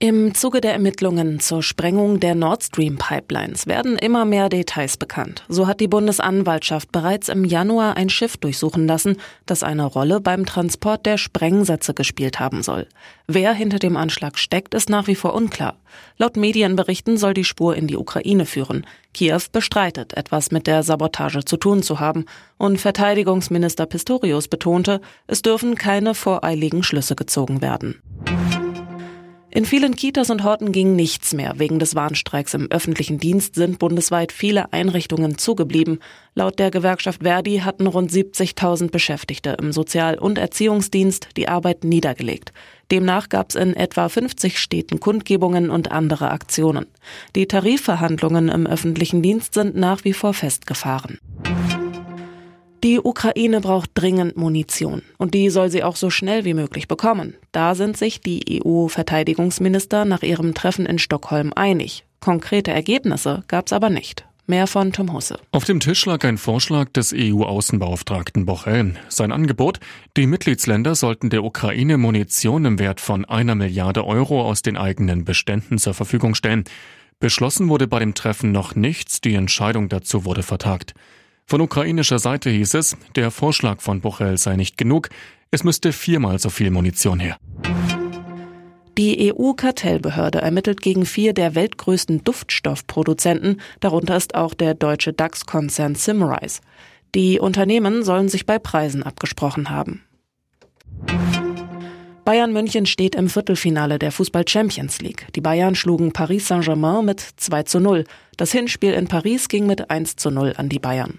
Im Zuge der Ermittlungen zur Sprengung der Nord Stream Pipelines werden immer mehr Details bekannt. So hat die Bundesanwaltschaft bereits im Januar ein Schiff durchsuchen lassen, das eine Rolle beim Transport der Sprengsätze gespielt haben soll. Wer hinter dem Anschlag steckt, ist nach wie vor unklar. Laut Medienberichten soll die Spur in die Ukraine führen. Kiew bestreitet, etwas mit der Sabotage zu tun zu haben. Und Verteidigungsminister Pistorius betonte, es dürfen keine voreiligen Schlüsse gezogen werden. In vielen Kitas und Horten ging nichts mehr. Wegen des Warnstreiks im öffentlichen Dienst sind bundesweit viele Einrichtungen zugeblieben. Laut der Gewerkschaft Verdi hatten rund 70.000 Beschäftigte im Sozial- und Erziehungsdienst die Arbeit niedergelegt. Demnach gab es in etwa 50 Städten Kundgebungen und andere Aktionen. Die Tarifverhandlungen im öffentlichen Dienst sind nach wie vor festgefahren. Die Ukraine braucht dringend Munition und die soll sie auch so schnell wie möglich bekommen. Da sind sich die EU-Verteidigungsminister nach ihrem Treffen in Stockholm einig. Konkrete Ergebnisse gab es aber nicht. Mehr von Tom Husse. Auf dem Tisch lag ein Vorschlag des EU-Außenbeauftragten Bochel. Sein Angebot, die Mitgliedsländer sollten der Ukraine Munition im Wert von einer Milliarde Euro aus den eigenen Beständen zur Verfügung stellen. Beschlossen wurde bei dem Treffen noch nichts, die Entscheidung dazu wurde vertagt. Von ukrainischer Seite hieß es, der Vorschlag von Bochel sei nicht genug, es müsste viermal so viel Munition her. Die EU-Kartellbehörde ermittelt gegen vier der weltgrößten Duftstoffproduzenten, darunter ist auch der deutsche DAX-Konzern Simrise. Die Unternehmen sollen sich bei Preisen abgesprochen haben. Bayern München steht im Viertelfinale der Fußball Champions League. Die Bayern schlugen Paris Saint-Germain mit 2 zu 0. Das Hinspiel in Paris ging mit 1 zu 0 an die Bayern.